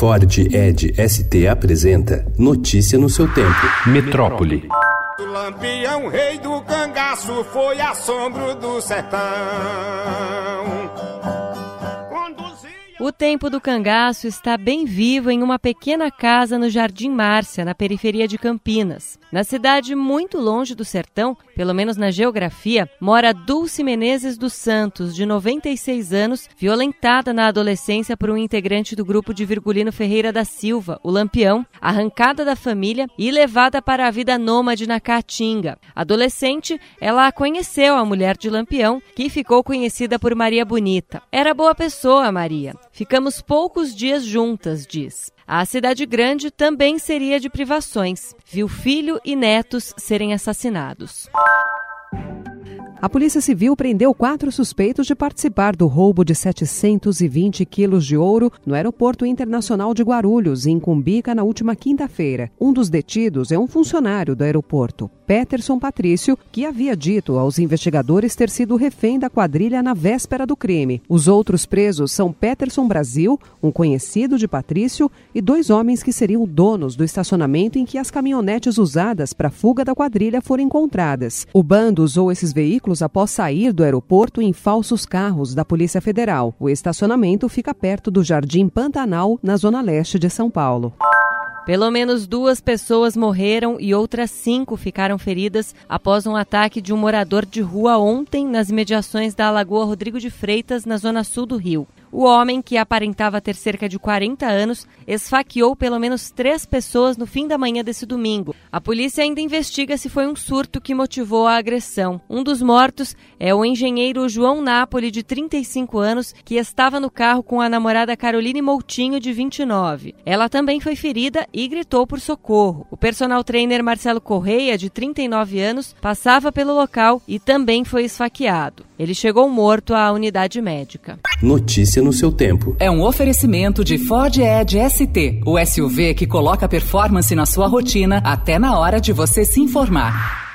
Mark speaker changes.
Speaker 1: Ford Ed ST apresenta Notícia no seu tempo. Metrópole.
Speaker 2: O lampião, rei do cangaço, foi assombro do sertão.
Speaker 3: O tempo do cangaço está bem vivo em uma pequena casa no Jardim Márcia, na periferia de Campinas. Na cidade muito longe do sertão, pelo menos na geografia, mora Dulce Menezes dos Santos, de 96 anos, violentada na adolescência por um integrante do grupo de Virgulino Ferreira da Silva, o Lampião, arrancada da família e levada para a vida nômade na Caatinga. Adolescente, ela conheceu a mulher de Lampião, que ficou conhecida por Maria Bonita. Era boa pessoa, Maria. Ficamos poucos dias juntas, diz. A cidade grande também seria de privações. Viu filho e netos serem assassinados.
Speaker 4: A Polícia Civil prendeu quatro suspeitos de participar do roubo de 720 quilos de ouro no Aeroporto Internacional de Guarulhos, em Cumbica, na última quinta-feira. Um dos detidos é um funcionário do aeroporto, Peterson Patrício, que havia dito aos investigadores ter sido refém da quadrilha na véspera do crime. Os outros presos são Peterson Brasil, um conhecido de Patrício, e dois homens que seriam donos do estacionamento em que as caminhonetes usadas para a fuga da quadrilha foram encontradas. O bando usou esses veículos veículos após sair do aeroporto em falsos carros da Polícia Federal. O estacionamento fica perto do Jardim Pantanal, na zona leste de São Paulo.
Speaker 3: Pelo menos duas pessoas morreram e outras cinco ficaram feridas após um ataque de um morador de rua ontem nas imediações da Lagoa Rodrigo de Freitas, na zona sul do Rio. O homem, que aparentava ter cerca de 40 anos, esfaqueou pelo menos três pessoas no fim da manhã desse domingo. A polícia ainda investiga se foi um surto que motivou a agressão. Um dos mortos é o engenheiro João Napoli, de 35 anos, que estava no carro com a namorada Caroline Moutinho, de 29. Ela também foi ferida e gritou por socorro. O personal trainer Marcelo Correia, de 39 anos, passava pelo local e também foi esfaqueado. Ele chegou morto à unidade médica.
Speaker 1: Notícia no seu tempo.
Speaker 5: É um oferecimento de Ford Edge ST, o SUV que coloca performance na sua rotina até na hora de você se informar.